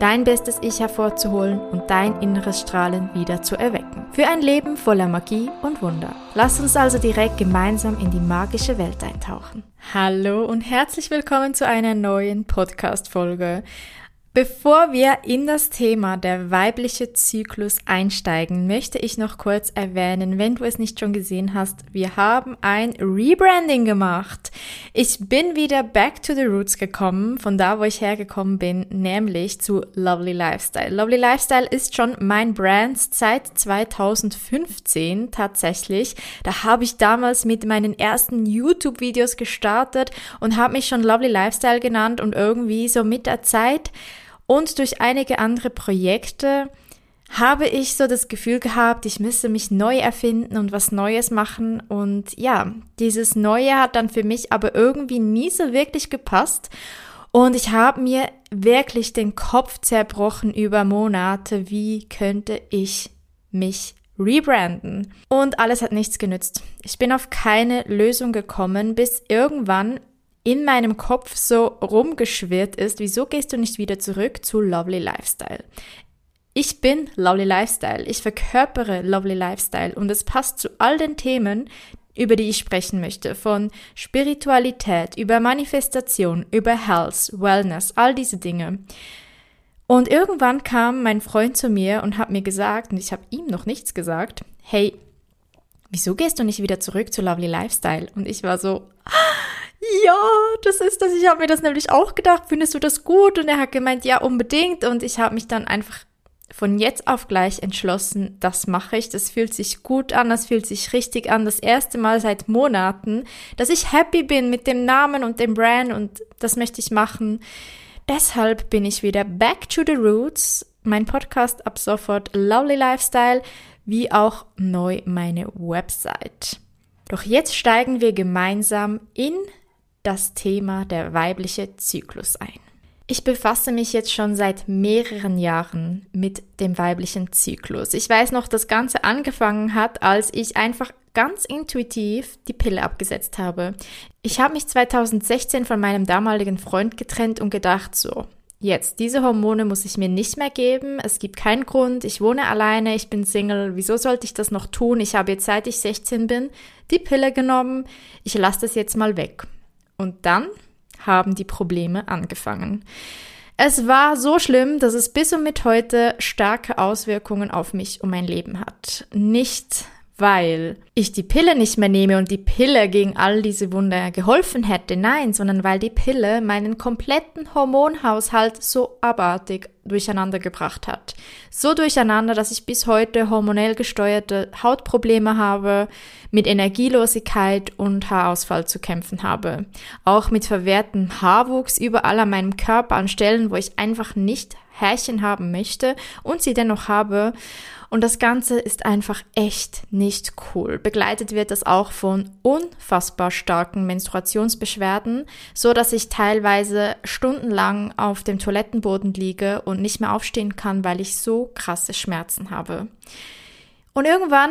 Dein bestes Ich hervorzuholen und dein inneres Strahlen wieder zu erwecken. Für ein Leben voller Magie und Wunder. Lass uns also direkt gemeinsam in die magische Welt eintauchen. Hallo und herzlich willkommen zu einer neuen Podcast-Folge. Bevor wir in das Thema der weibliche Zyklus einsteigen, möchte ich noch kurz erwähnen, wenn du es nicht schon gesehen hast, wir haben ein Rebranding gemacht. Ich bin wieder back to the roots gekommen, von da, wo ich hergekommen bin, nämlich zu Lovely Lifestyle. Lovely Lifestyle ist schon mein Brand seit 2015 tatsächlich. Da habe ich damals mit meinen ersten YouTube-Videos gestartet und habe mich schon Lovely Lifestyle genannt und irgendwie so mit der Zeit und durch einige andere Projekte habe ich so das Gefühl gehabt, ich müsse mich neu erfinden und was Neues machen. Und ja, dieses Neue hat dann für mich aber irgendwie nie so wirklich gepasst. Und ich habe mir wirklich den Kopf zerbrochen über Monate, wie könnte ich mich rebranden. Und alles hat nichts genützt. Ich bin auf keine Lösung gekommen, bis irgendwann in meinem Kopf so rumgeschwirrt ist, wieso gehst du nicht wieder zurück zu Lovely Lifestyle? Ich bin Lovely Lifestyle, ich verkörpere Lovely Lifestyle und es passt zu all den Themen, über die ich sprechen möchte, von Spiritualität, über Manifestation, über Health, Wellness, all diese Dinge. Und irgendwann kam mein Freund zu mir und hat mir gesagt, und ich habe ihm noch nichts gesagt, hey, wieso gehst du nicht wieder zurück zu Lovely Lifestyle? Und ich war so, ja, das ist das. Ich habe mir das nämlich auch gedacht. Findest du das gut? Und er hat gemeint, ja, unbedingt. Und ich habe mich dann einfach von jetzt auf gleich entschlossen, das mache ich. Das fühlt sich gut an, das fühlt sich richtig an. Das erste Mal seit Monaten, dass ich happy bin mit dem Namen und dem Brand und das möchte ich machen. Deshalb bin ich wieder back to the roots. Mein Podcast ab sofort Lovely Lifestyle, wie auch neu meine Website. Doch jetzt steigen wir gemeinsam in das Thema der weibliche Zyklus ein. Ich befasse mich jetzt schon seit mehreren Jahren mit dem weiblichen Zyklus. Ich weiß noch, das Ganze angefangen hat, als ich einfach ganz intuitiv die Pille abgesetzt habe. Ich habe mich 2016 von meinem damaligen Freund getrennt und gedacht, so, jetzt, diese Hormone muss ich mir nicht mehr geben. Es gibt keinen Grund. Ich wohne alleine, ich bin Single. Wieso sollte ich das noch tun? Ich habe jetzt, seit ich 16 bin, die Pille genommen. Ich lasse das jetzt mal weg. Und dann haben die Probleme angefangen. Es war so schlimm, dass es bis und mit heute starke Auswirkungen auf mich und mein Leben hat. Nicht weil ich die Pille nicht mehr nehme und die Pille gegen all diese Wunder geholfen hätte, nein, sondern weil die Pille meinen kompletten Hormonhaushalt so abartig durcheinander gebracht hat. So durcheinander, dass ich bis heute hormonell gesteuerte Hautprobleme habe, mit Energielosigkeit und Haarausfall zu kämpfen habe. Auch mit verwehrtem Haarwuchs überall an meinem Körper an Stellen, wo ich einfach nicht Härchen haben möchte und sie dennoch habe. Und das Ganze ist einfach echt nicht cool. Begleitet wird das auch von unfassbar starken Menstruationsbeschwerden, so dass ich teilweise stundenlang auf dem Toilettenboden liege und nicht mehr aufstehen kann, weil ich so krasse Schmerzen habe. Und irgendwann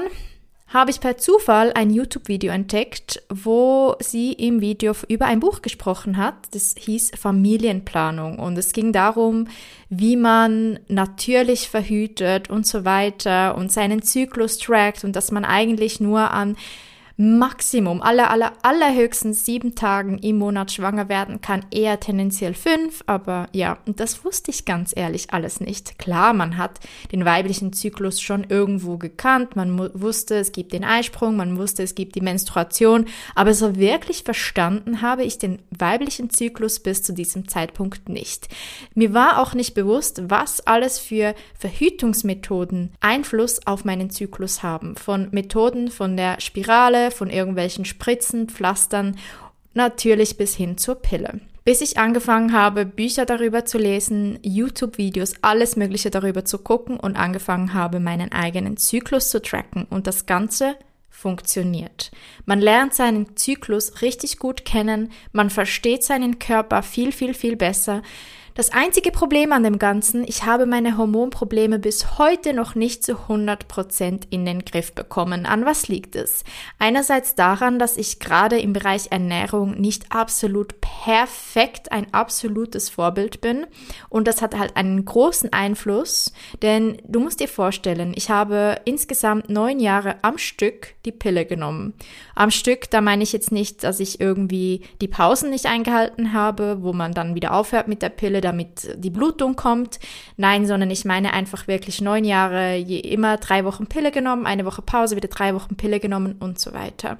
habe ich per Zufall ein YouTube-Video entdeckt, wo sie im Video über ein Buch gesprochen hat. Das hieß Familienplanung und es ging darum, wie man natürlich verhütet und so weiter und seinen Zyklus trackt und dass man eigentlich nur an Maximum, aller, aller, allerhöchstens sieben Tagen im Monat schwanger werden kann, eher tendenziell fünf, aber ja, und das wusste ich ganz ehrlich alles nicht. Klar, man hat den weiblichen Zyklus schon irgendwo gekannt, man wusste, es gibt den Eisprung, man wusste, es gibt die Menstruation, aber so wirklich verstanden habe ich den weiblichen Zyklus bis zu diesem Zeitpunkt nicht. Mir war auch nicht bewusst, was alles für Verhütungsmethoden Einfluss auf meinen Zyklus haben. Von Methoden von der Spirale, von irgendwelchen Spritzen, Pflastern, natürlich bis hin zur Pille. bis ich angefangen habe, Bücher darüber zu lesen, YouTube-Videos, alles Mögliche darüber zu gucken und angefangen habe, meinen eigenen Zyklus zu tracken und das Ganze funktioniert. Man lernt seinen Zyklus richtig gut kennen, man versteht seinen Körper viel, viel, viel besser. Das einzige Problem an dem Ganzen, ich habe meine Hormonprobleme bis heute noch nicht zu 100% in den Griff bekommen. An was liegt es? Einerseits daran, dass ich gerade im Bereich Ernährung nicht absolut perfekt ein absolutes Vorbild bin und das hat halt einen großen Einfluss, denn du musst dir vorstellen, ich habe insgesamt neun Jahre am Stück die Pille genommen. Am Stück, da meine ich jetzt nicht, dass ich irgendwie die Pausen nicht eingehalten habe, wo man dann wieder aufhört mit der Pille, damit die Blutung kommt. Nein, sondern ich meine einfach wirklich neun Jahre, je immer drei Wochen Pille genommen, eine Woche Pause, wieder drei Wochen Pille genommen und so weiter.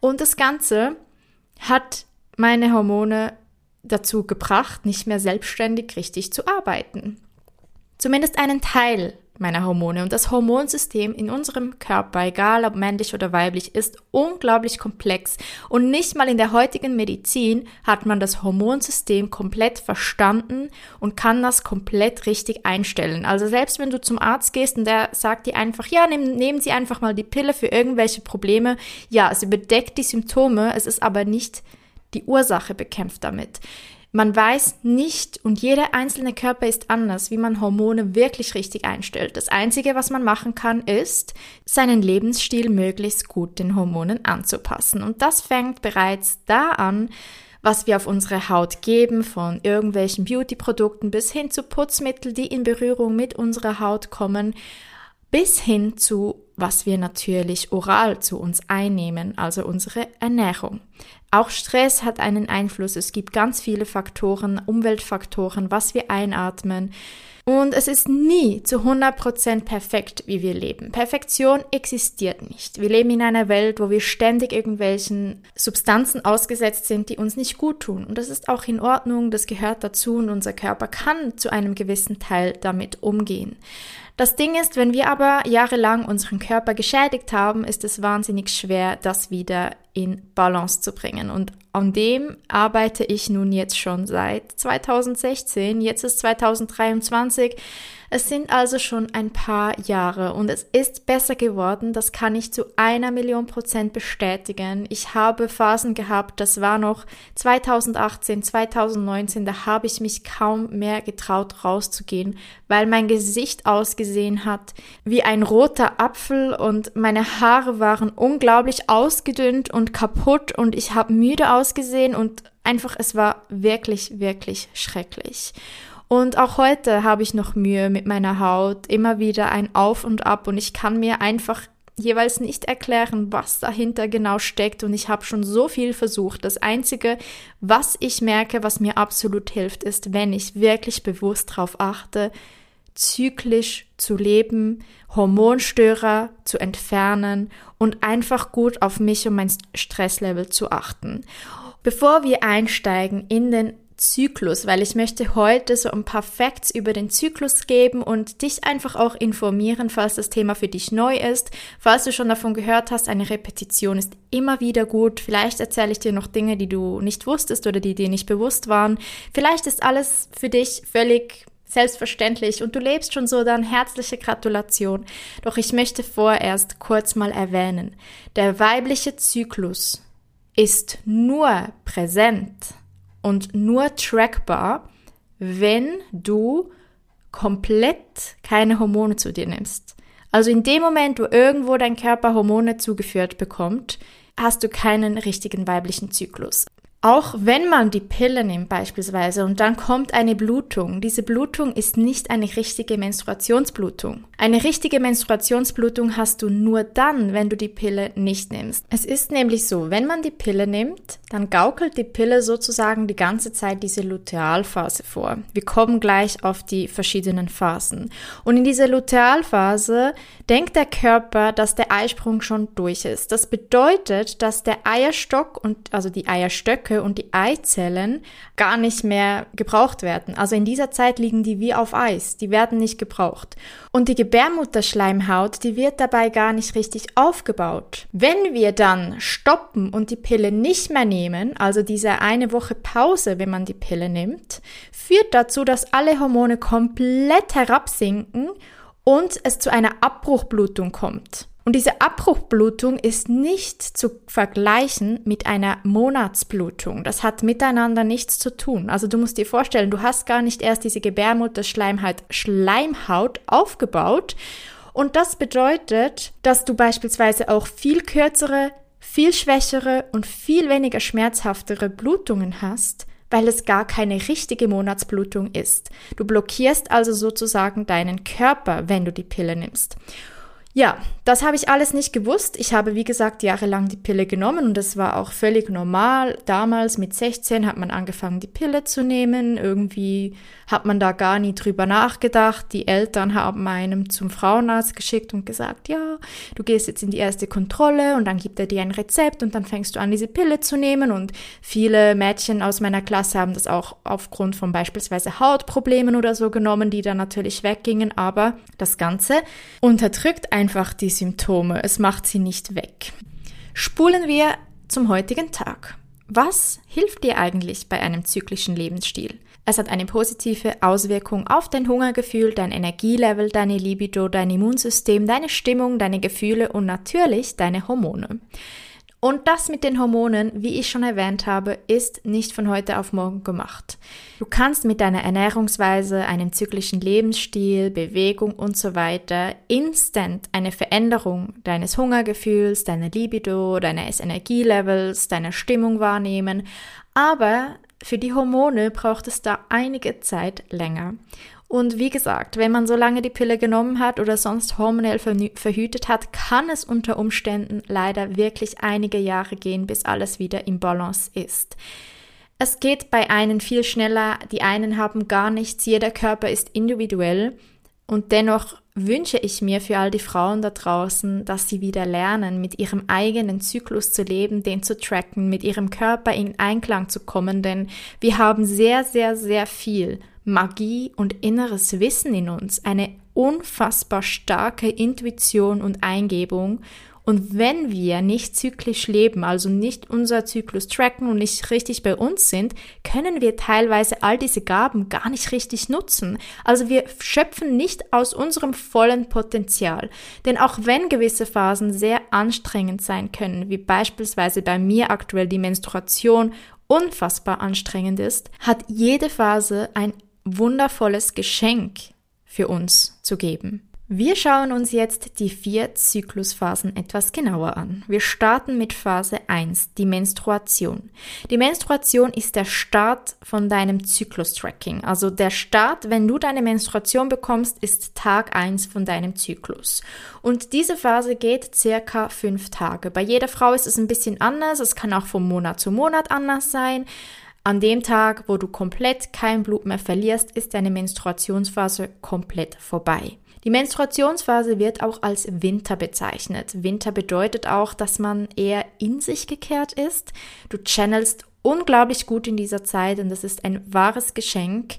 Und das Ganze hat meine Hormone dazu gebracht, nicht mehr selbstständig richtig zu arbeiten. Zumindest einen Teil meiner Hormone. Und das Hormonsystem in unserem Körper, egal ob männlich oder weiblich, ist unglaublich komplex. Und nicht mal in der heutigen Medizin hat man das Hormonsystem komplett verstanden und kann das komplett richtig einstellen. Also selbst wenn du zum Arzt gehst und der sagt dir einfach, ja, nehmen, nehmen Sie einfach mal die Pille für irgendwelche Probleme. Ja, es überdeckt die Symptome, es ist aber nicht die Ursache bekämpft damit. Man weiß nicht und jeder einzelne Körper ist anders, wie man Hormone wirklich richtig einstellt. Das Einzige, was man machen kann, ist, seinen Lebensstil möglichst gut den Hormonen anzupassen. Und das fängt bereits da an, was wir auf unsere Haut geben, von irgendwelchen Beauty-Produkten bis hin zu Putzmitteln, die in Berührung mit unserer Haut kommen, bis hin zu was wir natürlich oral zu uns einnehmen, also unsere Ernährung. Auch Stress hat einen Einfluss. Es gibt ganz viele Faktoren, Umweltfaktoren, was wir einatmen. Und es ist nie zu 100% perfekt, wie wir leben. Perfektion existiert nicht. Wir leben in einer Welt, wo wir ständig irgendwelchen Substanzen ausgesetzt sind, die uns nicht gut tun. Und das ist auch in Ordnung, das gehört dazu und unser Körper kann zu einem gewissen Teil damit umgehen. Das Ding ist, wenn wir aber jahrelang unseren Körper geschädigt haben, ist es wahnsinnig schwer, das wieder in Balance zu bringen. Und an dem arbeite ich nun jetzt schon seit 2016. Jetzt ist 2023. Es sind also schon ein paar Jahre und es ist besser geworden. Das kann ich zu einer Million Prozent bestätigen. Ich habe Phasen gehabt, das war noch 2018, 2019, da habe ich mich kaum mehr getraut rauszugehen, weil mein Gesicht ausgesehen hat wie ein roter Apfel und meine Haare waren unglaublich ausgedünnt und kaputt und ich habe müde ausgesehen und einfach es war wirklich, wirklich schrecklich. Und auch heute habe ich noch Mühe mit meiner Haut, immer wieder ein Auf und Ab und ich kann mir einfach jeweils nicht erklären, was dahinter genau steckt und ich habe schon so viel versucht. Das Einzige, was ich merke, was mir absolut hilft, ist, wenn ich wirklich bewusst darauf achte, zyklisch zu leben, Hormonstörer zu entfernen und einfach gut auf mich und mein Stresslevel zu achten. Bevor wir einsteigen in den Zyklus, weil ich möchte heute so ein paar Facts über den Zyklus geben und dich einfach auch informieren, falls das Thema für dich neu ist. Falls du schon davon gehört hast, eine Repetition ist immer wieder gut. Vielleicht erzähle ich dir noch Dinge, die du nicht wusstest oder die dir nicht bewusst waren. Vielleicht ist alles für dich völlig selbstverständlich und du lebst schon so, dann herzliche Gratulation. Doch ich möchte vorerst kurz mal erwähnen, der weibliche Zyklus ist nur präsent und nur trackbar, wenn du komplett keine Hormone zu dir nimmst. Also in dem Moment, wo irgendwo dein Körper Hormone zugeführt bekommt, hast du keinen richtigen weiblichen Zyklus. Auch wenn man die Pille nimmt beispielsweise und dann kommt eine Blutung, diese Blutung ist nicht eine richtige Menstruationsblutung. Eine richtige Menstruationsblutung hast du nur dann, wenn du die Pille nicht nimmst. Es ist nämlich so, wenn man die Pille nimmt, dann gaukelt die Pille sozusagen die ganze Zeit diese Lutealphase vor. Wir kommen gleich auf die verschiedenen Phasen. Und in dieser Lutealphase denkt der Körper, dass der Eisprung schon durch ist. Das bedeutet, dass der Eierstock und also die Eierstöcke Follikel und die Eizellen gar nicht mehr gebraucht werden. Also in dieser Zeit liegen die wie auf Eis, die werden nicht gebraucht. Und die Gebärmutterschleimhaut, die wird dabei gar nicht richtig aufgebaut. Wenn wir dann stoppen und die Pille nicht mehr nehmen, also diese eine Woche Pause, wenn man die Pille nimmt, führt dazu, dass alle Hormone komplett herabsinken und es zu einer Abbruchblutung kommt. Und diese Abbruchblutung ist nicht zu vergleichen mit einer Monatsblutung. Das hat miteinander nichts zu tun. Also du musst dir vorstellen, du hast gar nicht erst diese Gebärmutterschleimhaut Schleimhaut aufgebaut. Und das bedeutet, dass du beispielsweise auch viel kürzere, viel schwächere und viel weniger schmerzhaftere Blutungen hast, weil es gar keine richtige Monatsblutung ist. Du blockierst also sozusagen deinen Körper, wenn du die Pille nimmst. Ja, das habe ich alles nicht gewusst. Ich habe, wie gesagt, jahrelang die Pille genommen und das war auch völlig normal. Damals mit 16 hat man angefangen, die Pille zu nehmen. Irgendwie hat man da gar nie drüber nachgedacht. Die Eltern haben einem zum Frauenarzt geschickt und gesagt, ja, du gehst jetzt in die erste Kontrolle und dann gibt er dir ein Rezept und dann fängst du an, diese Pille zu nehmen. Und viele Mädchen aus meiner Klasse haben das auch aufgrund von beispielsweise Hautproblemen oder so genommen, die dann natürlich weggingen. Aber das Ganze unterdrückt ein einfach die Symptome, es macht sie nicht weg. Spulen wir zum heutigen Tag. Was hilft dir eigentlich bei einem zyklischen Lebensstil? Es hat eine positive Auswirkung auf dein Hungergefühl, dein Energielevel, deine Libido, dein Immunsystem, deine Stimmung, deine Gefühle und natürlich deine Hormone. Und das mit den Hormonen, wie ich schon erwähnt habe, ist nicht von heute auf morgen gemacht. Du kannst mit deiner Ernährungsweise, einem zyklischen Lebensstil, Bewegung und so weiter instant eine Veränderung deines Hungergefühls, deiner Libido, deines Energielevels, deiner Stimmung wahrnehmen. Aber für die Hormone braucht es da einige Zeit länger. Und wie gesagt, wenn man so lange die Pille genommen hat oder sonst hormonell verhütet hat, kann es unter Umständen leider wirklich einige Jahre gehen, bis alles wieder im Balance ist. Es geht bei einen viel schneller, die einen haben gar nichts, jeder Körper ist individuell und dennoch wünsche ich mir für all die Frauen da draußen, dass sie wieder lernen, mit ihrem eigenen Zyklus zu leben, den zu tracken, mit ihrem Körper in Einklang zu kommen, denn wir haben sehr, sehr, sehr viel Magie und inneres Wissen in uns, eine unfassbar starke Intuition und Eingebung. Und wenn wir nicht zyklisch leben, also nicht unser Zyklus tracken und nicht richtig bei uns sind, können wir teilweise all diese Gaben gar nicht richtig nutzen. Also wir schöpfen nicht aus unserem vollen Potenzial. Denn auch wenn gewisse Phasen sehr anstrengend sein können, wie beispielsweise bei mir aktuell die Menstruation unfassbar anstrengend ist, hat jede Phase ein wundervolles Geschenk für uns zu geben. Wir schauen uns jetzt die vier Zyklusphasen etwas genauer an. Wir starten mit Phase 1, die Menstruation. Die Menstruation ist der Start von deinem Zyklus-Tracking. Also der Start, wenn du deine Menstruation bekommst, ist Tag 1 von deinem Zyklus. Und diese Phase geht circa fünf Tage. Bei jeder Frau ist es ein bisschen anders. Es kann auch von Monat zu Monat anders sein. An dem Tag, wo du komplett kein Blut mehr verlierst, ist deine Menstruationsphase komplett vorbei. Die Menstruationsphase wird auch als Winter bezeichnet. Winter bedeutet auch, dass man eher in sich gekehrt ist. Du channelst unglaublich gut in dieser Zeit und das ist ein wahres Geschenk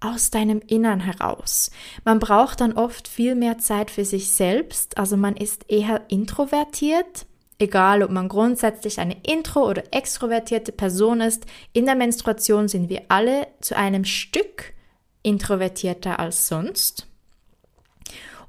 aus deinem Innern heraus. Man braucht dann oft viel mehr Zeit für sich selbst, also man ist eher introvertiert, Egal, ob man grundsätzlich eine intro- oder extrovertierte Person ist, in der Menstruation sind wir alle zu einem Stück introvertierter als sonst.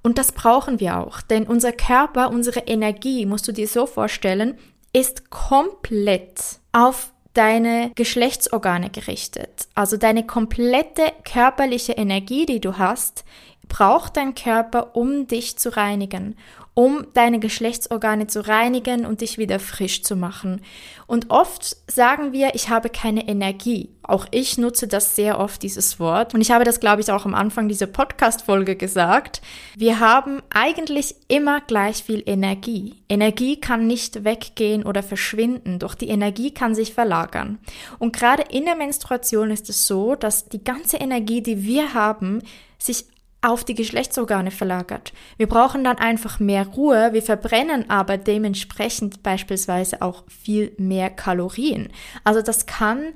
Und das brauchen wir auch, denn unser Körper, unsere Energie, musst du dir so vorstellen, ist komplett auf deine Geschlechtsorgane gerichtet. Also deine komplette körperliche Energie, die du hast, braucht dein Körper, um dich zu reinigen, um deine Geschlechtsorgane zu reinigen und dich wieder frisch zu machen. Und oft sagen wir, ich habe keine Energie. Auch ich nutze das sehr oft, dieses Wort. Und ich habe das, glaube ich, auch am Anfang dieser Podcast-Folge gesagt. Wir haben eigentlich immer gleich viel Energie. Energie kann nicht weggehen oder verschwinden, doch die Energie kann sich verlagern. Und gerade in der Menstruation ist es so, dass die ganze Energie, die wir haben, sich auf die Geschlechtsorgane verlagert. Wir brauchen dann einfach mehr Ruhe, wir verbrennen aber dementsprechend beispielsweise auch viel mehr Kalorien. Also das kann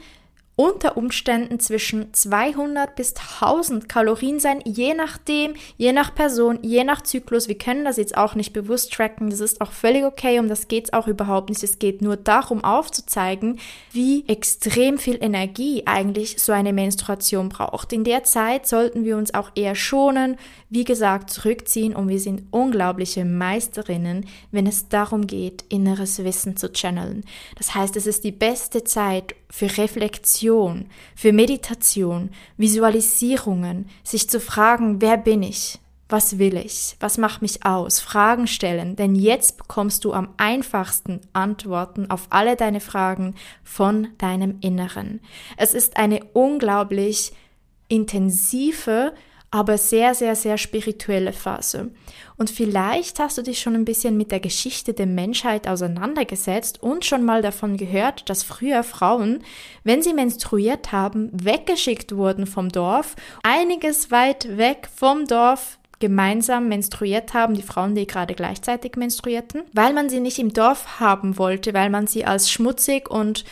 unter Umständen zwischen 200 bis 1000 Kalorien sein, je nachdem, je nach Person, je nach Zyklus. Wir können das jetzt auch nicht bewusst tracken. Das ist auch völlig okay. Um das geht's auch überhaupt nicht. Es geht nur darum aufzuzeigen, wie extrem viel Energie eigentlich so eine Menstruation braucht. In der Zeit sollten wir uns auch eher schonen, wie gesagt, zurückziehen und wir sind unglaubliche Meisterinnen, wenn es darum geht, inneres Wissen zu channeln. Das heißt, es ist die beste Zeit für Reflexion, für Meditation, Visualisierungen, sich zu fragen, wer bin ich? Was will ich? Was macht mich aus? Fragen stellen, denn jetzt bekommst du am einfachsten Antworten auf alle deine Fragen von deinem Inneren. Es ist eine unglaublich intensive aber sehr, sehr, sehr spirituelle Phase. Und vielleicht hast du dich schon ein bisschen mit der Geschichte der Menschheit auseinandergesetzt und schon mal davon gehört, dass früher Frauen, wenn sie menstruiert haben, weggeschickt wurden vom Dorf, einiges weit weg vom Dorf gemeinsam menstruiert haben, die Frauen, die gerade gleichzeitig menstruierten, weil man sie nicht im Dorf haben wollte, weil man sie als schmutzig und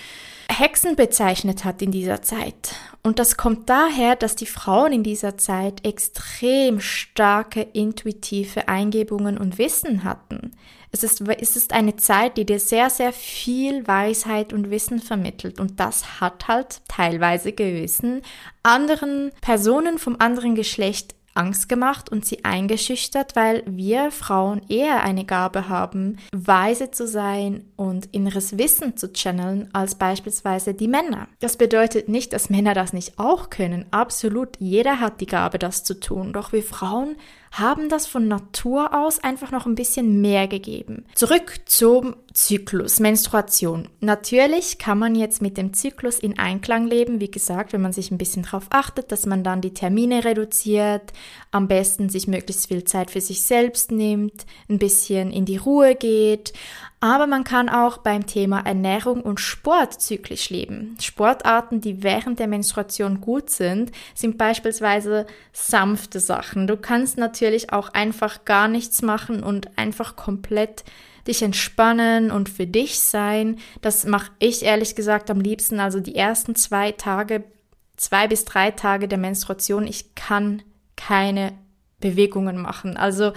Hexen bezeichnet hat in dieser Zeit. Und das kommt daher, dass die Frauen in dieser Zeit extrem starke intuitive Eingebungen und Wissen hatten. Es ist, es ist eine Zeit, die dir sehr, sehr viel Weisheit und Wissen vermittelt. Und das hat halt teilweise gewissen anderen Personen vom anderen Geschlecht Angst gemacht und sie eingeschüchtert, weil wir Frauen eher eine Gabe haben, weise zu sein und inneres Wissen zu channeln als beispielsweise die Männer. Das bedeutet nicht, dass Männer das nicht auch können. Absolut, jeder hat die Gabe, das zu tun. Doch wir Frauen haben das von Natur aus einfach noch ein bisschen mehr gegeben. Zurück zum Zyklus, Menstruation. Natürlich kann man jetzt mit dem Zyklus in Einklang leben, wie gesagt, wenn man sich ein bisschen darauf achtet, dass man dann die Termine reduziert, am besten sich möglichst viel Zeit für sich selbst nimmt, ein bisschen in die Ruhe geht, aber man kann auch beim Thema Ernährung und Sport zyklisch leben. Sportarten, die während der Menstruation gut sind, sind beispielsweise sanfte Sachen. Du kannst natürlich auch einfach gar nichts machen und einfach komplett dich entspannen und für dich sein. Das mache ich ehrlich gesagt am liebsten. Also die ersten zwei Tage, zwei bis drei Tage der Menstruation, ich kann keine Bewegungen machen. Also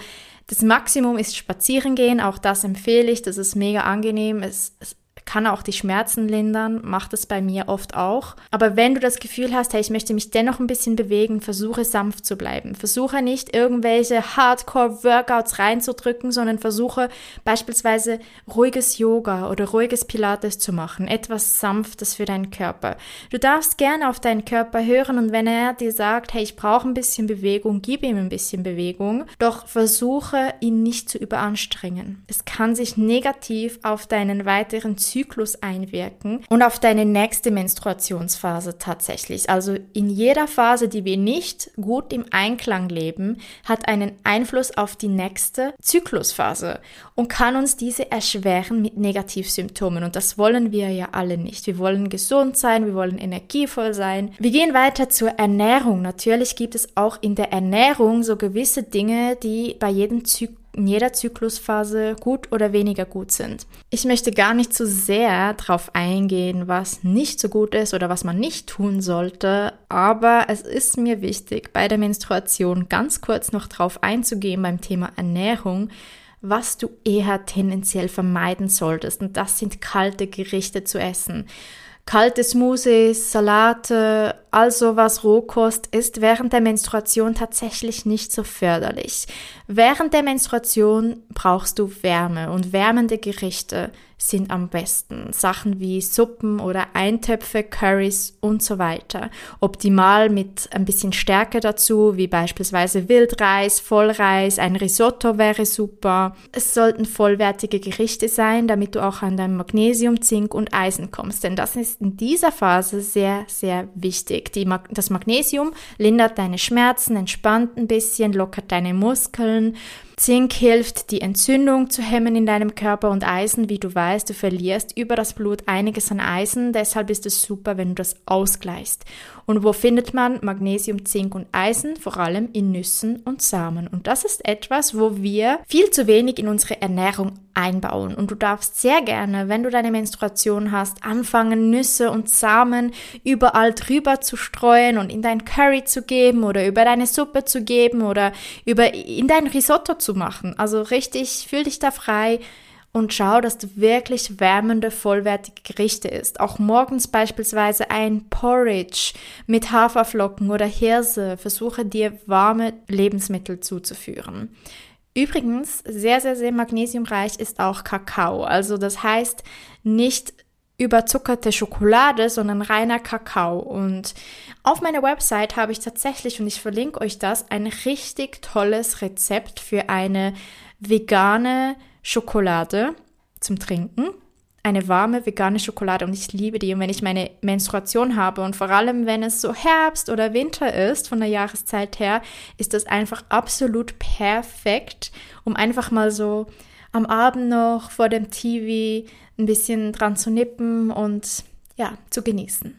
das Maximum ist spazieren gehen, auch das empfehle ich, das ist mega angenehm. Es, es kann auch die Schmerzen lindern, macht es bei mir oft auch. Aber wenn du das Gefühl hast, hey, ich möchte mich dennoch ein bisschen bewegen, versuche sanft zu bleiben. Versuche nicht irgendwelche Hardcore-Workouts reinzudrücken, sondern versuche beispielsweise ruhiges Yoga oder ruhiges Pilates zu machen. Etwas Sanftes für deinen Körper. Du darfst gerne auf deinen Körper hören und wenn er dir sagt, hey, ich brauche ein bisschen Bewegung, gib ihm ein bisschen Bewegung. Doch versuche ihn nicht zu überanstrengen. Es kann sich negativ auf deinen weiteren Zyklus Zyklus einwirken und auf deine nächste Menstruationsphase tatsächlich. Also in jeder Phase, die wir nicht gut im Einklang leben, hat einen Einfluss auf die nächste Zyklusphase und kann uns diese erschweren mit Negativsymptomen. Und das wollen wir ja alle nicht. Wir wollen gesund sein, wir wollen energievoll sein. Wir gehen weiter zur Ernährung. Natürlich gibt es auch in der Ernährung so gewisse Dinge, die bei jedem Zyklus in jeder Zyklusphase gut oder weniger gut sind. Ich möchte gar nicht zu sehr darauf eingehen, was nicht so gut ist oder was man nicht tun sollte, aber es ist mir wichtig, bei der Menstruation ganz kurz noch darauf einzugehen beim Thema Ernährung, was du eher tendenziell vermeiden solltest. Und das sind kalte Gerichte zu essen. Kalte Smoothies, Salate, also was Rohkost ist während der Menstruation tatsächlich nicht so förderlich. Während der Menstruation brauchst du Wärme und wärmende Gerichte sind am besten. Sachen wie Suppen oder Eintöpfe, Curries und so weiter. Optimal mit ein bisschen Stärke dazu, wie beispielsweise Wildreis, Vollreis, ein Risotto wäre super. Es sollten vollwertige Gerichte sein, damit du auch an dein Magnesium, Zink und Eisen kommst, denn das ist in dieser Phase sehr, sehr wichtig. Die, das Magnesium lindert deine Schmerzen, entspannt ein bisschen, lockert deine Muskeln, Zink hilft, die Entzündung zu hemmen in deinem Körper und Eisen, wie du weißt, du verlierst über das Blut einiges an Eisen, deshalb ist es super, wenn du das ausgleichst. Und wo findet man Magnesium, Zink und Eisen? Vor allem in Nüssen und Samen. Und das ist etwas, wo wir viel zu wenig in unsere Ernährung einbauen. Und du darfst sehr gerne, wenn du deine Menstruation hast, anfangen, Nüsse und Samen überall drüber zu streuen und in dein Curry zu geben oder über deine Suppe zu geben oder über in dein Risotto zu machen. Also richtig, fühl dich da frei und schau, dass du wirklich wärmende, vollwertige Gerichte isst. Auch morgens beispielsweise ein Porridge mit Haferflocken oder Hirse. Versuche dir warme Lebensmittel zuzuführen. Übrigens, sehr, sehr, sehr magnesiumreich ist auch Kakao. Also das heißt nicht überzuckerte Schokolade, sondern reiner Kakao. Und auf meiner Website habe ich tatsächlich, und ich verlinke euch das, ein richtig tolles Rezept für eine vegane Schokolade zum Trinken. Eine warme vegane Schokolade und ich liebe die. Und wenn ich meine Menstruation habe und vor allem wenn es so Herbst oder Winter ist, von der Jahreszeit her, ist das einfach absolut perfekt, um einfach mal so am Abend noch vor dem TV ein bisschen dran zu nippen und ja, zu genießen.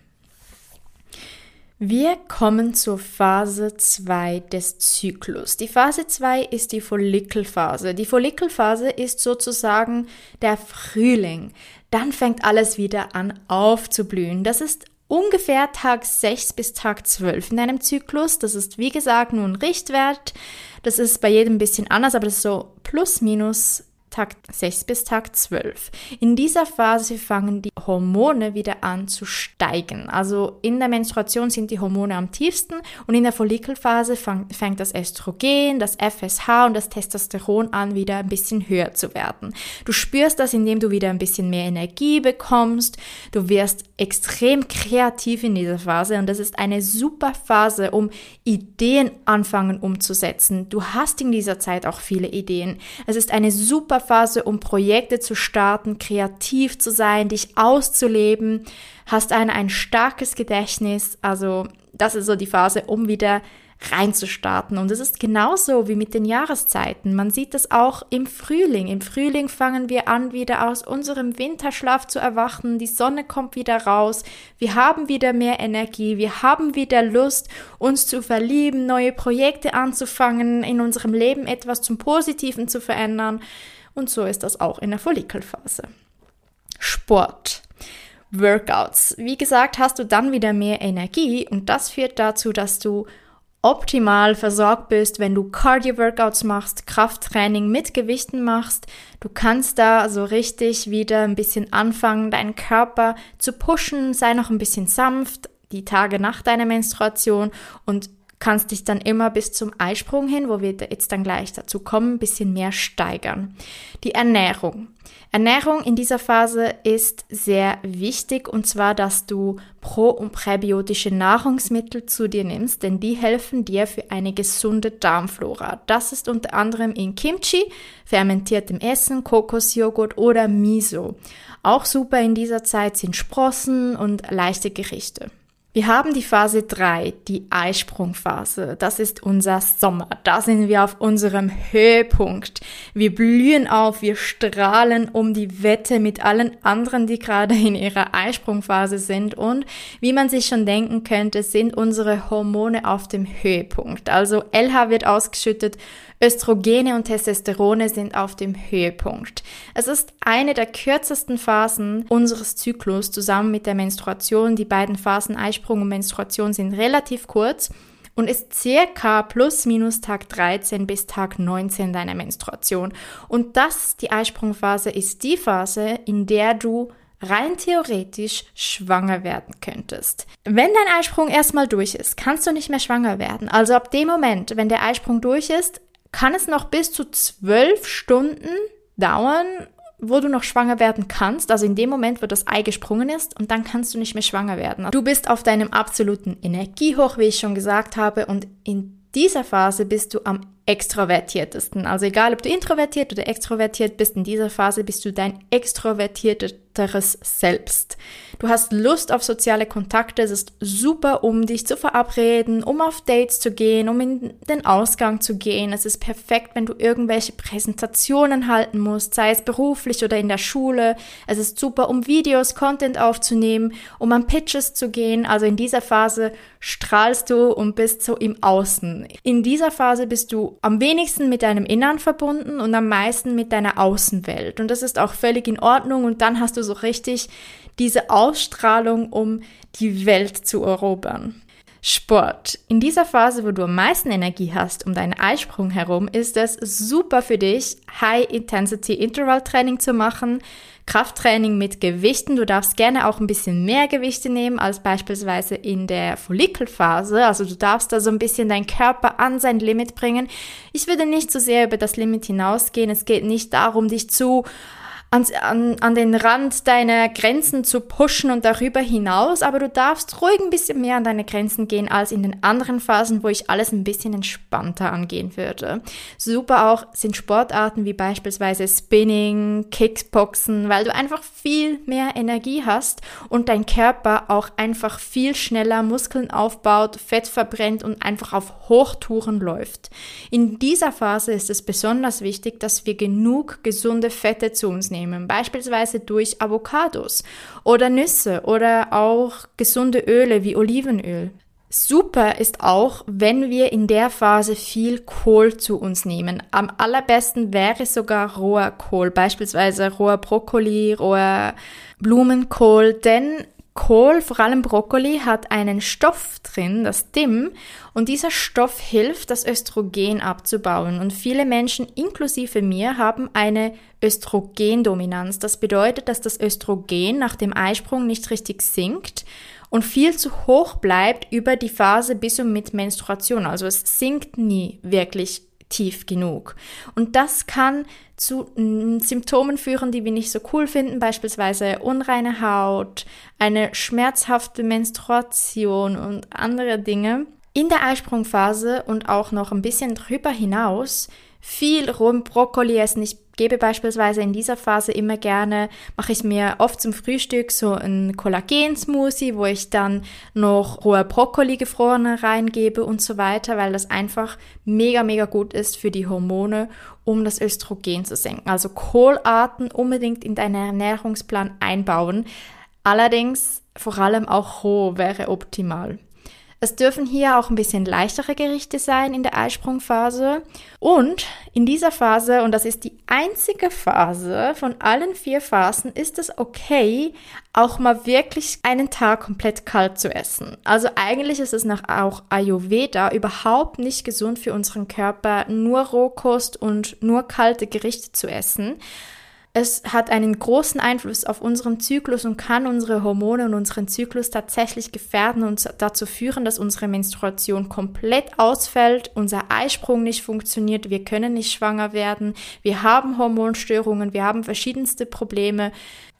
Wir kommen zur Phase 2 des Zyklus. Die Phase 2 ist die Follikelphase. Die Follikelphase ist sozusagen der Frühling. Dann fängt alles wieder an aufzublühen. Das ist ungefähr Tag 6 bis Tag 12 in einem Zyklus. Das ist wie gesagt nur ein Richtwert. Das ist bei jedem ein bisschen anders, aber das ist so plus minus Tag 6 bis Tag 12. In dieser Phase fangen die Hormone wieder an zu steigen. Also in der Menstruation sind die Hormone am tiefsten und in der Follikelphase fängt das Östrogen, das FSH und das Testosteron an, wieder ein bisschen höher zu werden. Du spürst das, indem du wieder ein bisschen mehr Energie bekommst. Du wirst extrem kreativ in dieser Phase und das ist eine super Phase, um Ideen anfangen umzusetzen. Du hast in dieser Zeit auch viele Ideen. Es ist eine super Phase, um Projekte zu starten, kreativ zu sein, dich auszuleben, hast ein, ein starkes Gedächtnis. Also das ist so die Phase, um wieder reinzustarten. Und es ist genauso wie mit den Jahreszeiten. Man sieht das auch im Frühling. Im Frühling fangen wir an, wieder aus unserem Winterschlaf zu erwachen. Die Sonne kommt wieder raus. Wir haben wieder mehr Energie. Wir haben wieder Lust, uns zu verlieben, neue Projekte anzufangen, in unserem Leben etwas zum Positiven zu verändern. Und so ist das auch in der Follikelphase. Sport. Workouts. Wie gesagt, hast du dann wieder mehr Energie und das führt dazu, dass du optimal versorgt bist, wenn du Cardio-Workouts machst, Krafttraining mit Gewichten machst. Du kannst da so richtig wieder ein bisschen anfangen, deinen Körper zu pushen, sei noch ein bisschen sanft, die Tage nach deiner Menstruation und kannst dich dann immer bis zum Eisprung hin, wo wir jetzt dann gleich dazu kommen, ein bisschen mehr steigern. Die Ernährung. Ernährung in dieser Phase ist sehr wichtig und zwar, dass du pro- und präbiotische Nahrungsmittel zu dir nimmst, denn die helfen dir für eine gesunde Darmflora. Das ist unter anderem in Kimchi, fermentiertem Essen, Kokosjoghurt oder Miso. Auch super in dieser Zeit sind Sprossen und leichte Gerichte. Wir haben die Phase 3, die Eisprungphase. Das ist unser Sommer. Da sind wir auf unserem Höhepunkt. Wir blühen auf, wir strahlen um die Wette mit allen anderen, die gerade in ihrer Eisprungphase sind. Und wie man sich schon denken könnte, sind unsere Hormone auf dem Höhepunkt. Also LH wird ausgeschüttet, Östrogene und Testosterone sind auf dem Höhepunkt. Es ist eine der kürzesten Phasen unseres Zyklus zusammen mit der Menstruation. Die beiden Phasen Eisprung und Menstruation sind relativ kurz und ist circa plus minus Tag 13 bis Tag 19 deiner Menstruation. Und das, die Eisprungphase, ist die Phase, in der du rein theoretisch schwanger werden könntest. Wenn dein Eisprung erstmal durch ist, kannst du nicht mehr schwanger werden. Also ab dem Moment, wenn der Eisprung durch ist, kann es noch bis zu zwölf Stunden dauern, wo du noch schwanger werden kannst, also in dem Moment, wo das Ei gesprungen ist und dann kannst du nicht mehr schwanger werden. Du bist auf deinem absoluten Energiehoch, wie ich schon gesagt habe, und in dieser Phase bist du am extrovertiertesten. Also egal, ob du introvertiert oder extrovertiert bist, in dieser Phase bist du dein extrovertierteres Selbst. Du hast Lust auf soziale Kontakte, es ist super, um dich zu verabreden, um auf Dates zu gehen, um in den Ausgang zu gehen. Es ist perfekt, wenn du irgendwelche Präsentationen halten musst, sei es beruflich oder in der Schule. Es ist super, um Videos, Content aufzunehmen, um an Pitches zu gehen. Also in dieser Phase strahlst du und bist so im Außen. In dieser Phase bist du am wenigsten mit deinem Innern verbunden und am meisten mit deiner Außenwelt. Und das ist auch völlig in Ordnung. Und dann hast du so richtig diese Ausstrahlung, um die Welt zu erobern. Sport. In dieser Phase, wo du am meisten Energie hast um deinen Eisprung herum, ist es super für dich, High-Intensity-Interval-Training zu machen. Krafttraining mit Gewichten. Du darfst gerne auch ein bisschen mehr Gewichte nehmen als beispielsweise in der Follikelphase. Also du darfst da so ein bisschen deinen Körper an sein Limit bringen. Ich würde nicht so sehr über das Limit hinausgehen. Es geht nicht darum, dich zu an, an, an den Rand deiner Grenzen zu pushen und darüber hinaus, aber du darfst ruhig ein bisschen mehr an deine Grenzen gehen als in den anderen Phasen, wo ich alles ein bisschen entspannter angehen würde. Super auch sind Sportarten wie beispielsweise Spinning, Kickboxen, weil du einfach viel mehr Energie hast und dein Körper auch einfach viel schneller Muskeln aufbaut, Fett verbrennt und einfach auf Hochtouren läuft. In dieser Phase ist es besonders wichtig, dass wir genug gesunde Fette zu uns nehmen nehmen, beispielsweise durch Avocados oder Nüsse oder auch gesunde Öle wie Olivenöl. Super ist auch, wenn wir in der Phase viel Kohl zu uns nehmen. Am allerbesten wäre sogar roher Kohl, beispielsweise roher Brokkoli, roher Blumenkohl, denn Kohl, vor allem Brokkoli, hat einen Stoff drin, das DIM, und dieser Stoff hilft, das Östrogen abzubauen. Und viele Menschen, inklusive mir, haben eine Östrogendominanz. Das bedeutet, dass das Östrogen nach dem Eisprung nicht richtig sinkt und viel zu hoch bleibt über die Phase bis und mit Menstruation. Also es sinkt nie wirklich tief genug. Und das kann zu Symptomen führen, die wir nicht so cool finden, beispielsweise unreine Haut, eine schmerzhafte Menstruation und andere Dinge. In der Eisprungphase und auch noch ein bisschen drüber hinaus viel Rum Brokkoli essen. Ich gebe beispielsweise in dieser Phase immer gerne, mache ich mir oft zum Frühstück so ein Kollagen-Smoothie, wo ich dann noch rohe Brokkoli gefrorene reingebe und so weiter, weil das einfach mega, mega gut ist für die Hormone, um das Östrogen zu senken. Also Kohlarten unbedingt in deinen Ernährungsplan einbauen. Allerdings vor allem auch roh wäre optimal. Es dürfen hier auch ein bisschen leichtere Gerichte sein in der Eisprungphase. Und in dieser Phase, und das ist die einzige Phase von allen vier Phasen, ist es okay, auch mal wirklich einen Tag komplett kalt zu essen. Also eigentlich ist es nach auch Ayurveda überhaupt nicht gesund für unseren Körper, nur Rohkost und nur kalte Gerichte zu essen. Es hat einen großen Einfluss auf unseren Zyklus und kann unsere Hormone und unseren Zyklus tatsächlich gefährden und dazu führen, dass unsere Menstruation komplett ausfällt, unser Eisprung nicht funktioniert, wir können nicht schwanger werden, wir haben Hormonstörungen, wir haben verschiedenste Probleme.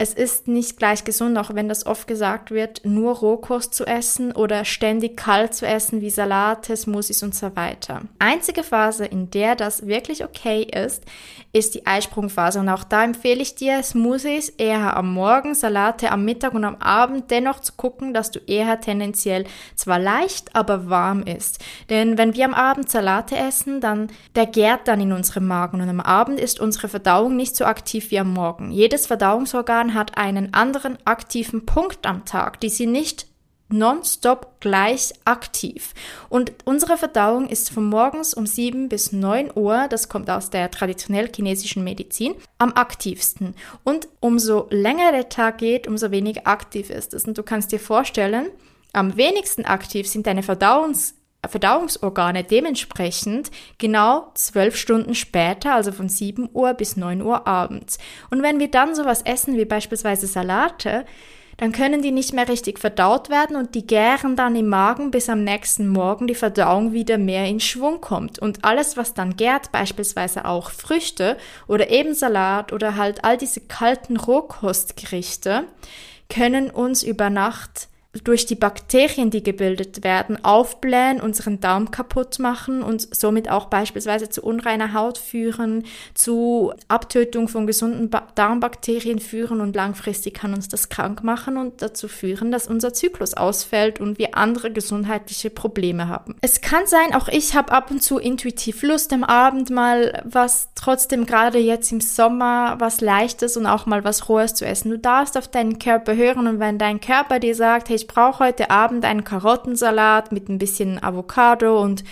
Es ist nicht gleich gesund, auch wenn das oft gesagt wird, nur Rohkost zu essen oder ständig kalt zu essen wie Salate, Smoothies und so weiter. Einzige Phase, in der das wirklich okay ist, ist die Eisprungphase und auch da empfehle ich dir Smoothies eher am Morgen, Salate am Mittag und am Abend dennoch zu gucken, dass du eher tendenziell zwar leicht, aber warm isst. Denn wenn wir am Abend Salate essen, dann der gärt dann in unserem Magen und am Abend ist unsere Verdauung nicht so aktiv wie am Morgen. Jedes Verdauungsorgan hat einen anderen aktiven Punkt am Tag, die sie nicht nonstop gleich aktiv. Und unsere Verdauung ist von morgens um 7 bis 9 Uhr, das kommt aus der traditionell chinesischen Medizin, am aktivsten. Und umso länger der Tag geht, umso weniger aktiv ist es. Und du kannst dir vorstellen, am wenigsten aktiv sind deine Verdauungs Verdauungsorgane dementsprechend genau zwölf Stunden später, also von 7 Uhr bis 9 Uhr abends. Und wenn wir dann sowas essen wie beispielsweise Salate, dann können die nicht mehr richtig verdaut werden und die gären dann im Magen, bis am nächsten Morgen die Verdauung wieder mehr in Schwung kommt. Und alles, was dann gärt, beispielsweise auch Früchte oder eben Salat oder halt all diese kalten Rohkostgerichte, können uns über Nacht durch die Bakterien, die gebildet werden, aufblähen, unseren Darm kaputt machen und somit auch beispielsweise zu unreiner Haut führen, zu Abtötung von gesunden ba Darmbakterien führen und langfristig kann uns das krank machen und dazu führen, dass unser Zyklus ausfällt und wir andere gesundheitliche Probleme haben. Es kann sein, auch ich habe ab und zu intuitiv Lust am Abend mal was trotzdem gerade jetzt im Sommer was leichtes und auch mal was rohes zu essen. Du darfst auf deinen Körper hören und wenn dein Körper dir sagt, hey, ich brauche heute Abend einen Karottensalat mit ein bisschen Avocado und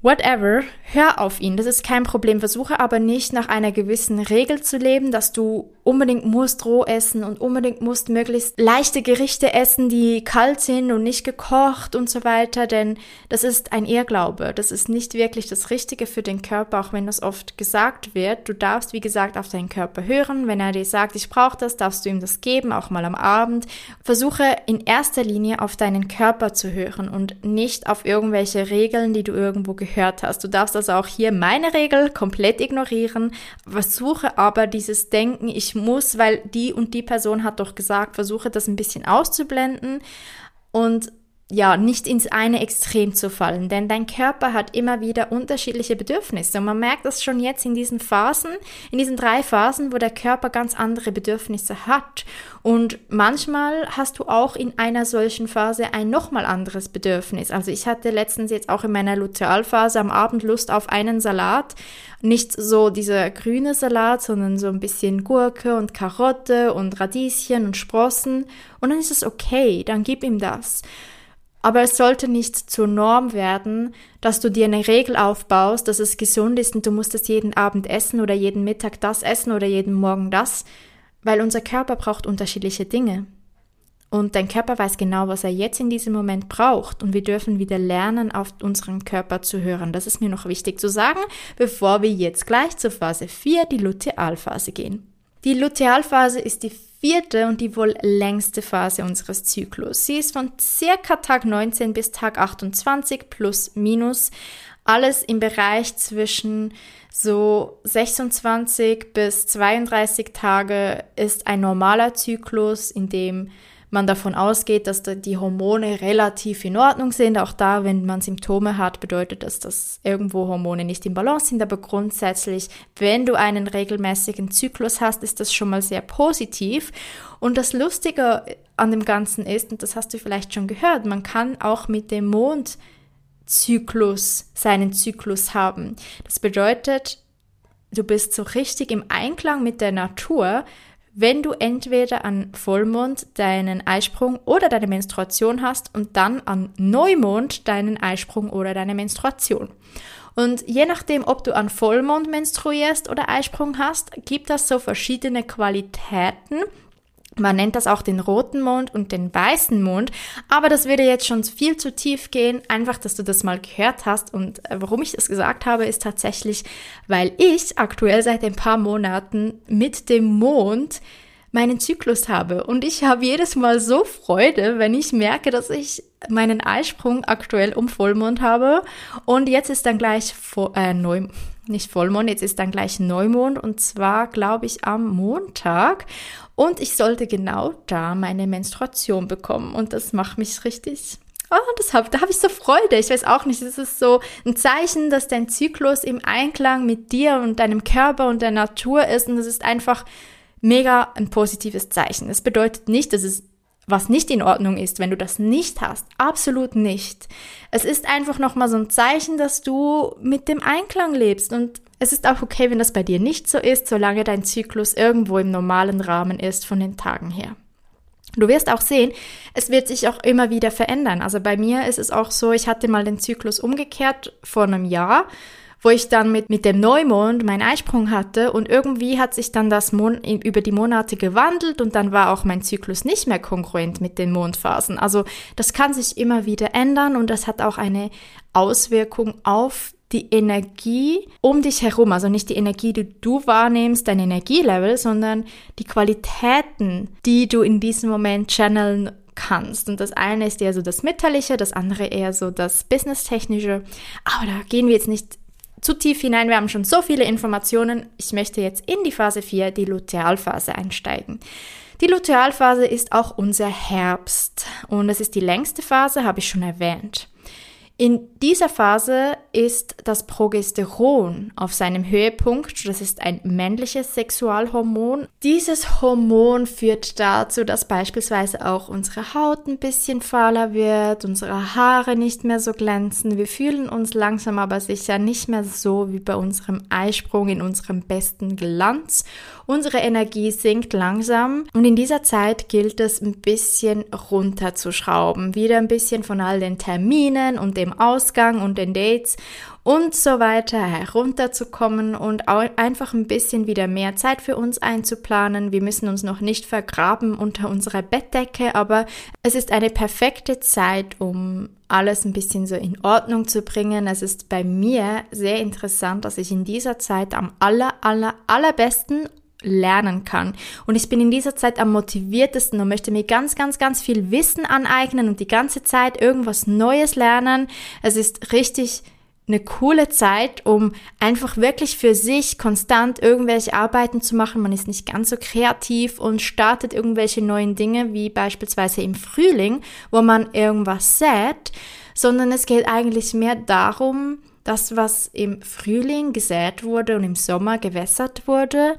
whatever, hör auf ihn, das ist kein Problem. Versuche aber nicht nach einer gewissen Regel zu leben, dass du unbedingt musst roh essen und unbedingt musst möglichst leichte Gerichte essen, die kalt sind und nicht gekocht und so weiter, denn das ist ein Irrglaube. Das ist nicht wirklich das Richtige für den Körper, auch wenn das oft gesagt wird. Du darfst, wie gesagt, auf deinen Körper hören. Wenn er dir sagt, ich brauche das, darfst du ihm das geben, auch mal am Abend. Versuche in erster Linie auf deinen Körper zu hören und nicht auf irgendwelche Regeln, die du irgendwo gehört hast. Du darfst also auch hier meine Regel komplett ignorieren. Versuche aber dieses Denken, ich muss, weil die und die Person hat doch gesagt, versuche das ein bisschen auszublenden. Und ja, nicht ins eine Extrem zu fallen, denn dein Körper hat immer wieder unterschiedliche Bedürfnisse. Und man merkt das schon jetzt in diesen Phasen, in diesen drei Phasen, wo der Körper ganz andere Bedürfnisse hat. Und manchmal hast du auch in einer solchen Phase ein nochmal anderes Bedürfnis. Also ich hatte letztens jetzt auch in meiner Lutealphase am Abend Lust auf einen Salat, nicht so dieser grüne Salat, sondern so ein bisschen Gurke und Karotte und Radieschen und Sprossen. Und dann ist es okay, dann gib ihm das. Aber es sollte nicht zur Norm werden, dass du dir eine Regel aufbaust, dass es gesund ist und du musst es jeden Abend essen oder jeden Mittag das essen oder jeden Morgen das, weil unser Körper braucht unterschiedliche Dinge. Und dein Körper weiß genau, was er jetzt in diesem Moment braucht. Und wir dürfen wieder lernen, auf unseren Körper zu hören. Das ist mir noch wichtig zu sagen, bevor wir jetzt gleich zur Phase 4, die Lutealphase gehen. Die Lutealphase ist die vierte und die wohl längste Phase unseres Zyklus. Sie ist von circa Tag 19 bis Tag 28 plus minus. Alles im Bereich zwischen so 26 bis 32 Tage ist ein normaler Zyklus, in dem man davon ausgeht, dass die Hormone relativ in Ordnung sind. Auch da, wenn man Symptome hat, bedeutet das, dass irgendwo Hormone nicht im Balance sind. Aber grundsätzlich, wenn du einen regelmäßigen Zyklus hast, ist das schon mal sehr positiv. Und das Lustige an dem Ganzen ist, und das hast du vielleicht schon gehört, man kann auch mit dem Mondzyklus seinen Zyklus haben. Das bedeutet, du bist so richtig im Einklang mit der Natur, wenn du entweder an Vollmond deinen Eisprung oder deine Menstruation hast und dann an Neumond deinen Eisprung oder deine Menstruation. Und je nachdem, ob du an Vollmond menstruierst oder Eisprung hast, gibt das so verschiedene Qualitäten, man nennt das auch den roten Mond und den weißen Mond, aber das würde jetzt schon viel zu tief gehen. Einfach, dass du das mal gehört hast. Und äh, warum ich das gesagt habe, ist tatsächlich, weil ich aktuell seit ein paar Monaten mit dem Mond meinen Zyklus habe. Und ich habe jedes Mal so Freude, wenn ich merke, dass ich meinen Eisprung aktuell um Vollmond habe. Und jetzt ist dann gleich äh, Neu nicht Vollmond, jetzt ist dann gleich Neumond und zwar, glaube ich, am Montag. Und ich sollte genau da meine Menstruation bekommen. Und das macht mich richtig Oh, das hab, da habe ich so Freude. Ich weiß auch nicht, es ist so ein Zeichen, dass dein Zyklus im Einklang mit dir und deinem Körper und der Natur ist. Und das ist einfach mega ein positives Zeichen. Es bedeutet nicht, dass es was nicht in Ordnung ist, wenn du das nicht hast. Absolut nicht. Es ist einfach nochmal so ein Zeichen, dass du mit dem Einklang lebst und es ist auch okay, wenn das bei dir nicht so ist, solange dein Zyklus irgendwo im normalen Rahmen ist von den Tagen her. Du wirst auch sehen, es wird sich auch immer wieder verändern. Also bei mir ist es auch so, ich hatte mal den Zyklus umgekehrt vor einem Jahr wo ich dann mit, mit dem Neumond meinen Eisprung hatte und irgendwie hat sich dann das Mon über die Monate gewandelt und dann war auch mein Zyklus nicht mehr kongruent mit den Mondphasen. Also das kann sich immer wieder ändern und das hat auch eine Auswirkung auf die Energie um dich herum, also nicht die Energie, die du wahrnimmst, dein Energielevel, sondern die Qualitäten, die du in diesem Moment channeln kannst. Und das eine ist eher so das Mütterliche, das andere eher so das Business-Technische. Aber da gehen wir jetzt nicht zu tief hinein. Wir haben schon so viele Informationen. Ich möchte jetzt in die Phase 4, die Lutealphase, einsteigen. Die Lutealphase ist auch unser Herbst und es ist die längste Phase, habe ich schon erwähnt. In dieser Phase ist das Progesteron auf seinem Höhepunkt. Das ist ein männliches Sexualhormon. Dieses Hormon führt dazu, dass beispielsweise auch unsere Haut ein bisschen fahler wird, unsere Haare nicht mehr so glänzen. Wir fühlen uns langsam aber sicher nicht mehr so wie bei unserem Eisprung in unserem besten Glanz. Unsere Energie sinkt langsam und in dieser Zeit gilt es ein bisschen runterzuschrauben. Wieder ein bisschen von all den Terminen und dem Ausgang und den Dates und so weiter herunterzukommen und einfach ein bisschen wieder mehr Zeit für uns einzuplanen. Wir müssen uns noch nicht vergraben unter unserer Bettdecke, aber es ist eine perfekte Zeit, um alles ein bisschen so in Ordnung zu bringen. Es ist bei mir sehr interessant, dass ich in dieser Zeit am aller, aller, allerbesten lernen kann. Und ich bin in dieser Zeit am motiviertesten und möchte mir ganz, ganz, ganz viel Wissen aneignen und die ganze Zeit irgendwas Neues lernen. Es ist richtig eine coole Zeit, um einfach wirklich für sich konstant irgendwelche Arbeiten zu machen. Man ist nicht ganz so kreativ und startet irgendwelche neuen Dinge, wie beispielsweise im Frühling, wo man irgendwas sät, sondern es geht eigentlich mehr darum, das, was im Frühling gesät wurde und im Sommer gewässert wurde,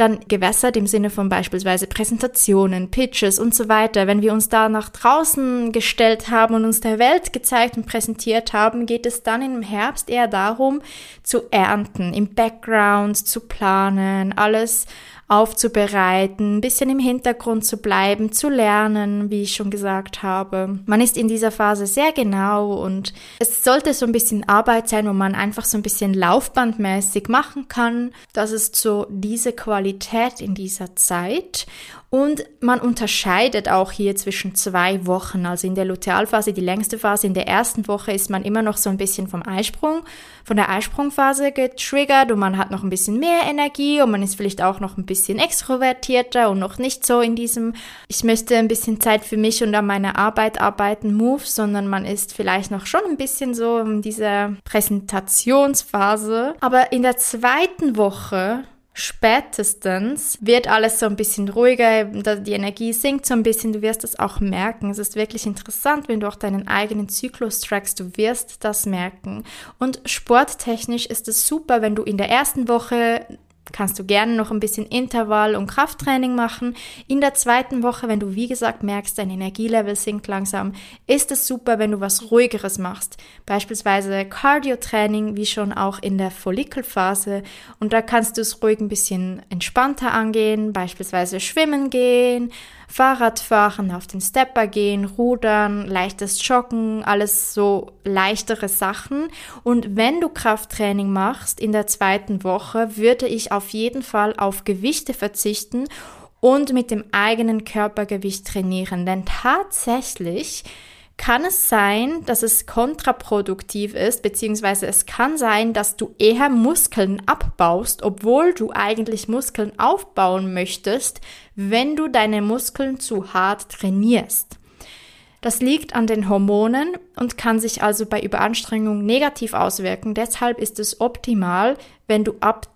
dann gewässert im Sinne von beispielsweise Präsentationen, Pitches und so weiter. Wenn wir uns da nach draußen gestellt haben und uns der Welt gezeigt und präsentiert haben, geht es dann im Herbst eher darum, zu ernten, im Background zu planen, alles aufzubereiten, ein bisschen im Hintergrund zu bleiben, zu lernen, wie ich schon gesagt habe. Man ist in dieser Phase sehr genau und es sollte so ein bisschen Arbeit sein, wo man einfach so ein bisschen laufbandmäßig machen kann. Das ist so diese Qualität in dieser Zeit. Und man unterscheidet auch hier zwischen zwei Wochen. Also in der Lutealphase, die längste Phase, in der ersten Woche ist man immer noch so ein bisschen vom Eisprung, von der Eisprungphase getriggert und man hat noch ein bisschen mehr Energie und man ist vielleicht auch noch ein bisschen extrovertierter und noch nicht so in diesem, ich möchte ein bisschen Zeit für mich und an meiner Arbeit arbeiten, Move, sondern man ist vielleicht noch schon ein bisschen so in dieser Präsentationsphase. Aber in der zweiten Woche spätestens wird alles so ein bisschen ruhiger, die Energie sinkt so ein bisschen, du wirst das auch merken. Es ist wirklich interessant, wenn du auch deinen eigenen Zyklus trackst, du wirst das merken. Und sporttechnisch ist es super, wenn du in der ersten Woche kannst du gerne noch ein bisschen Intervall- und Krafttraining machen. In der zweiten Woche, wenn du wie gesagt merkst, dein Energielevel sinkt langsam, ist es super, wenn du was ruhigeres machst. Beispielsweise Cardio-Training, wie schon auch in der Follikelphase. Und da kannst du es ruhig ein bisschen entspannter angehen, beispielsweise schwimmen gehen, Fahrradfahren, auf den Stepper gehen, Rudern, leichtes Joggen, alles so leichtere Sachen. Und wenn du Krafttraining machst in der zweiten Woche, würde ich auf jeden Fall auf Gewichte verzichten und mit dem eigenen Körpergewicht trainieren. Denn tatsächlich kann es sein, dass es kontraproduktiv ist, beziehungsweise es kann sein, dass du eher Muskeln abbaust, obwohl du eigentlich Muskeln aufbauen möchtest, wenn du deine Muskeln zu hart trainierst. Das liegt an den Hormonen und kann sich also bei Überanstrengung negativ auswirken. Deshalb ist es optimal, wenn du ab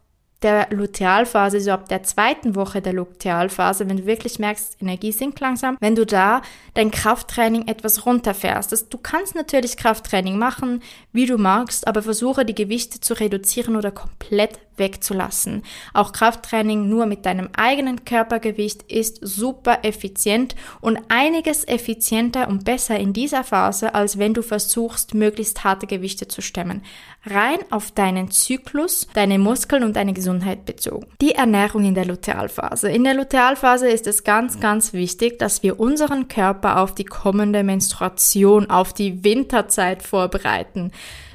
der Lutealphase, so ab der zweiten Woche der Lutealphase, wenn du wirklich merkst, Energie sinkt langsam, wenn du da dein Krafttraining etwas runterfährst. Das, du kannst natürlich Krafttraining machen, wie du magst, aber versuche die Gewichte zu reduzieren oder komplett wegzulassen. Auch Krafttraining nur mit deinem eigenen Körpergewicht ist super effizient und einiges effizienter und besser in dieser Phase, als wenn du versuchst, möglichst harte Gewichte zu stemmen. Rein auf deinen Zyklus, deine Muskeln und deine Gesundheit bezogen. Die Ernährung in der Lutealphase. In der Lutealphase ist es ganz, ganz wichtig, dass wir unseren Körper auf die kommende Menstruation, auf die Winterzeit vorbereiten.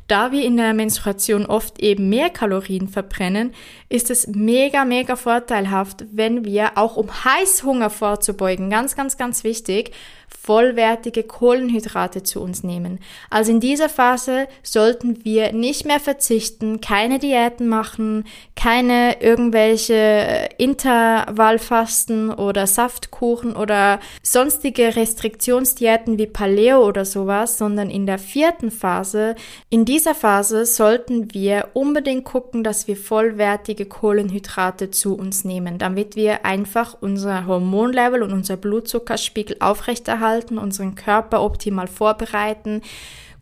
Da wir in der Menstruation oft eben mehr Kalorien verbrennen, ist es mega, mega vorteilhaft, wenn wir auch um Heißhunger vorzubeugen, ganz, ganz, ganz wichtig, vollwertige Kohlenhydrate zu uns nehmen. Also in dieser Phase sollten wir nicht mehr verzichten, keine Diäten machen, keine irgendwelche Intervallfasten oder Saftkuchen oder sonstige Restriktionsdiäten wie Paleo oder sowas, sondern in der vierten Phase, in dieser Phase sollten wir unbedingt gucken, dass wir vollwertige Kohlenhydrate zu uns nehmen, damit wir einfach unser Hormonlevel und unser Blutzuckerspiegel aufrechterhalten, unseren Körper optimal vorbereiten,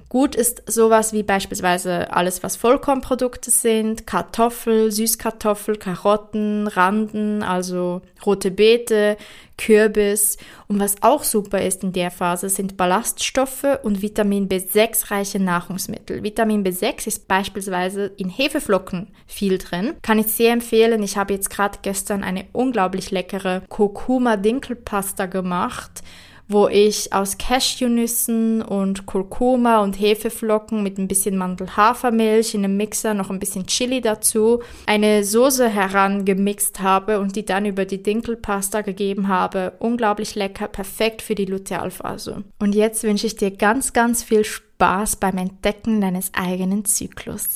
Gut ist sowas wie beispielsweise alles, was Vollkornprodukte sind, Kartoffel, Süßkartoffel, Karotten, Randen, also rote Beete, Kürbis. Und was auch super ist in der Phase, sind Ballaststoffe und Vitamin B6 reiche Nahrungsmittel. Vitamin B6 ist beispielsweise in Hefeflocken viel drin. Kann ich sehr empfehlen. Ich habe jetzt gerade gestern eine unglaublich leckere Kurkuma-Dinkelpasta gemacht wo ich aus Cashewnüssen und Kurkuma und Hefeflocken mit ein bisschen Mandelhafermilch in einem Mixer, noch ein bisschen Chili dazu, eine Soße herangemixt habe und die dann über die Dinkelpasta gegeben habe. Unglaublich lecker, perfekt für die Lutealphase. Und jetzt wünsche ich dir ganz, ganz viel Spaß beim Entdecken deines eigenen Zyklus.